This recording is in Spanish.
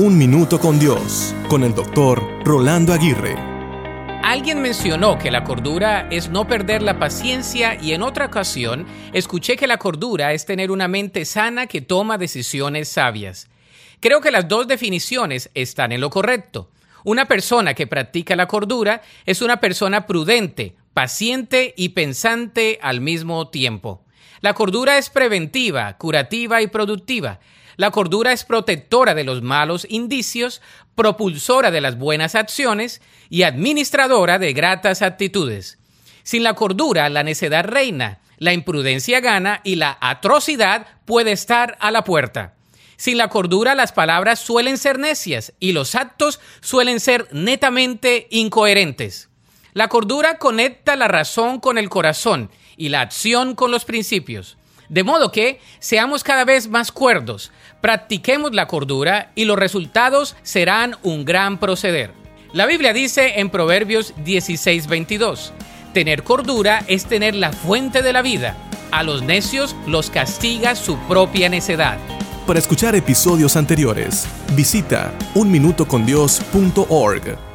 Un Minuto con Dios, con el doctor Rolando Aguirre. Alguien mencionó que la cordura es no perder la paciencia y en otra ocasión escuché que la cordura es tener una mente sana que toma decisiones sabias. Creo que las dos definiciones están en lo correcto. Una persona que practica la cordura es una persona prudente, paciente y pensante al mismo tiempo. La cordura es preventiva, curativa y productiva. La cordura es protectora de los malos indicios, propulsora de las buenas acciones y administradora de gratas actitudes. Sin la cordura, la necedad reina, la imprudencia gana y la atrocidad puede estar a la puerta. Sin la cordura, las palabras suelen ser necias y los actos suelen ser netamente incoherentes. La cordura conecta la razón con el corazón y la acción con los principios. De modo que seamos cada vez más cuerdos, practiquemos la cordura y los resultados serán un gran proceder. La Biblia dice en Proverbios 16:22, tener cordura es tener la fuente de la vida. A los necios los castiga su propia necedad. Para escuchar episodios anteriores, visita unminutocondios.org.